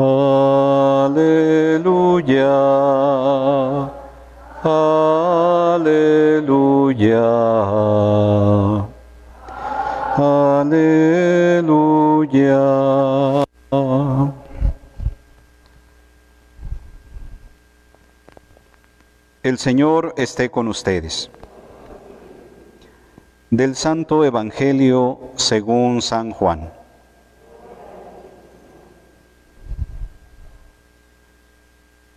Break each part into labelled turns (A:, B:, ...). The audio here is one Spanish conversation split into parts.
A: Aleluya. Aleluya. Aleluya. El Señor esté con ustedes. Del Santo Evangelio según San Juan.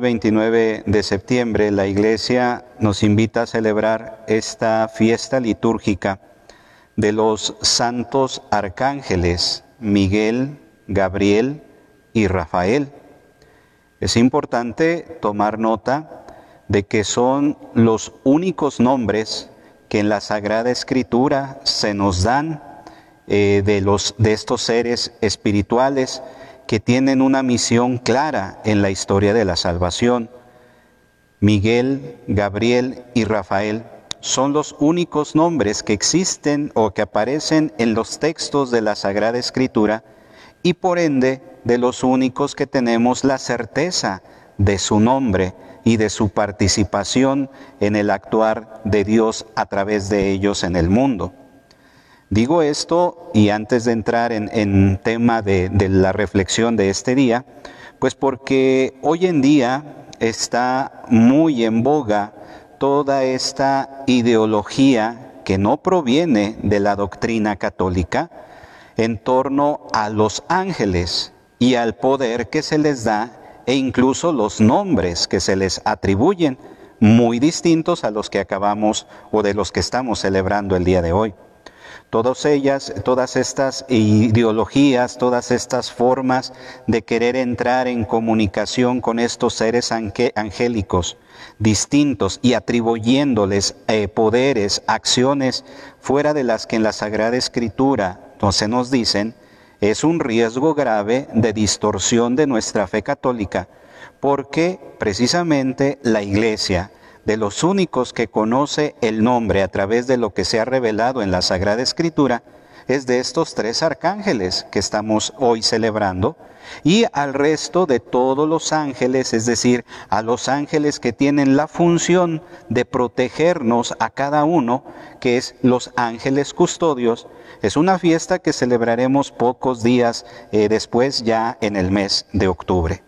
A: Hoy 29 de septiembre la Iglesia nos invita a celebrar esta fiesta litúrgica de los santos arcángeles Miguel, Gabriel y Rafael. Es importante tomar nota de que son los únicos nombres que en la Sagrada Escritura se nos dan eh, de, los, de estos seres espirituales que tienen una misión clara en la historia de la salvación. Miguel, Gabriel y Rafael son los únicos nombres que existen o que aparecen en los textos de la Sagrada Escritura y por ende de los únicos que tenemos la certeza de su nombre y de su participación en el actuar de Dios a través de ellos en el mundo. Digo esto y antes de entrar en, tema de, la reflexión de este día, pues porque hoy en día está muy en boga toda esta ideología que no proviene de la doctrina católica en torno a los ángeles y al poder que se les da e incluso los nombres que se les atribuyen, muy distintos a los que acabamos o de los que estamos celebrando el día de hoy. Todas ellas, todas estas ideologías, todas estas formas de querer entrar en comunicación con estos seres angélicos distintos y atribuyéndoles eh, poderes, acciones fuera de las que en la Sagrada Escritura no se nos dicen, es un riesgo grave de distorsión de nuestra fe católica, porque precisamente la Iglesia, de los únicos que conoce el nombre a través de lo que se ha revelado en la Sagrada Escritura, es de estos tres arcángeles que estamos hoy celebrando y al resto de todos los ángeles, es decir, a los ángeles que tienen la función de protegernos a cada uno, que es los ángeles custodios. Es una fiesta que celebraremos pocos días eh, después ya en el mes de octubre.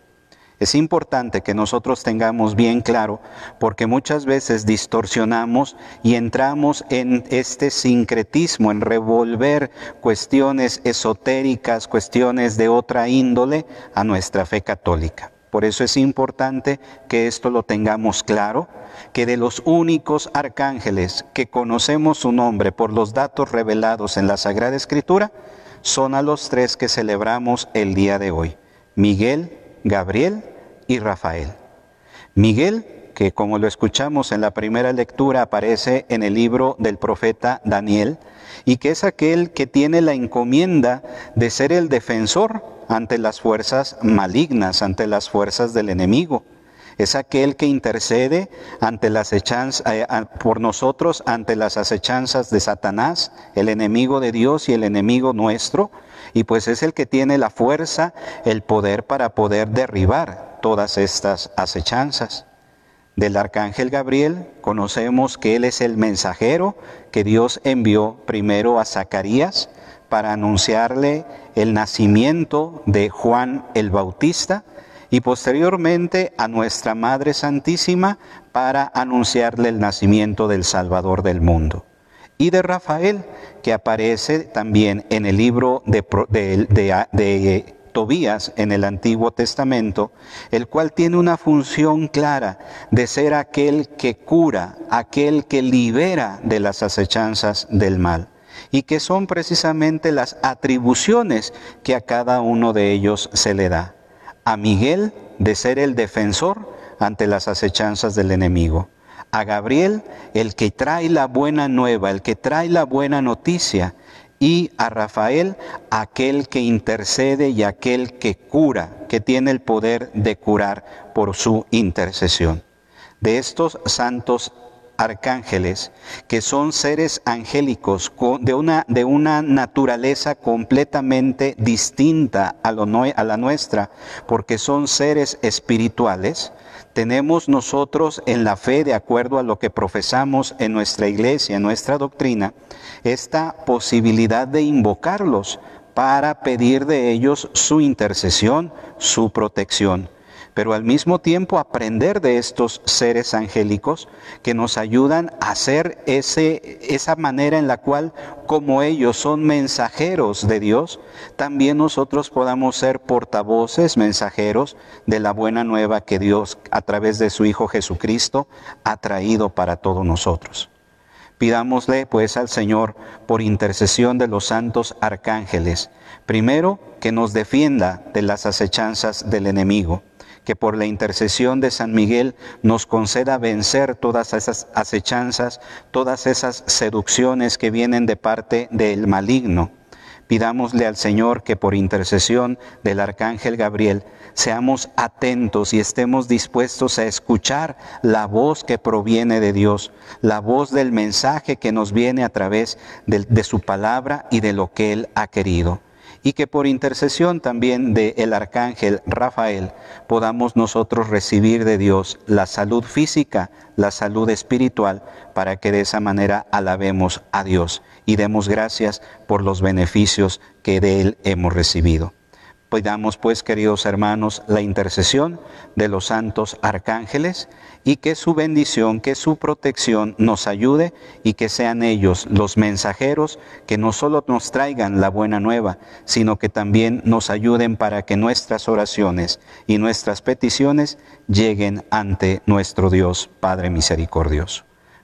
A: Es importante que nosotros tengamos bien claro porque muchas veces distorsionamos y entramos en este sincretismo, en revolver cuestiones esotéricas, cuestiones de otra índole a nuestra fe católica. Por eso es importante que esto lo tengamos claro, que de los únicos arcángeles que conocemos su nombre por los datos revelados en la Sagrada Escritura, son a los tres que celebramos el día de hoy, Miguel, Gabriel y Rafael. Miguel, que como lo escuchamos en la primera lectura aparece en el libro del profeta Daniel, y que es aquel que tiene la encomienda de ser el defensor ante las fuerzas malignas, ante las fuerzas del enemigo. Es aquel que intercede ante las eh, por nosotros ante las acechanzas de Satanás, el enemigo de Dios y el enemigo nuestro, y pues es el que tiene la fuerza, el poder para poder derribar todas estas acechanzas. Del arcángel Gabriel conocemos que él es el mensajero que Dios envió primero a Zacarías para anunciarle el nacimiento de Juan el Bautista y posteriormente a nuestra Madre Santísima para anunciarle el nacimiento del Salvador del mundo. Y de Rafael, que aparece también en el libro de, de, Tobías en el Antiguo Testamento, el cual tiene una función clara de ser aquel que cura, aquel que libera de las acechanzas del mal, y que son precisamente las atribuciones que a cada uno de ellos se le da a Miguel de ser el defensor ante las acechanzas del enemigo, a Gabriel el que trae la buena nueva, el que trae la buena noticia, y a Rafael aquel que intercede y aquel que cura, que tiene el poder de curar por su intercesión. De estos santos arcángeles, que son seres angélicos de una, de una naturaleza completamente distinta a, lo, a la nuestra, porque son seres espirituales, tenemos nosotros en la fe, de acuerdo a lo que profesamos en nuestra iglesia, en nuestra doctrina, esta posibilidad de invocarlos para pedir de ellos su intercesión, su protección pero al mismo tiempo aprender de estos seres angélicos que nos ayudan a hacer ese, esa manera en la cual, como ellos son mensajeros de Dios, también nosotros podamos ser portavoces, mensajeros de la buena nueva que Dios, a través de su Hijo Jesucristo, ha traído para todos nosotros. Pidámosle pues al Señor por intercesión de los santos arcángeles, primero que nos defienda de las acechanzas del enemigo que por la intercesión de San Miguel nos conceda vencer todas esas acechanzas, todas esas seducciones que vienen de parte del maligno. Pidámosle al Señor que por intercesión del Arcángel Gabriel seamos atentos y estemos dispuestos a escuchar la voz que proviene de Dios, la voz del mensaje que nos viene a través de, su palabra y de lo que Él ha querido y que por intercesión también del el arcángel Rafael podamos nosotros recibir de Dios la salud física, la salud espiritual, para que de esa manera alabemos a Dios y demos gracias por los beneficios que de Él hemos recibido. Pidamos pues, queridos hermanos, la intercesión de los santos arcángeles y que su bendición, que su protección nos ayude y que sean ellos los mensajeros que no solo nos traigan la buena nueva, sino que también nos ayuden para que nuestras oraciones y nuestras peticiones lleguen ante nuestro Dios Padre misericordioso.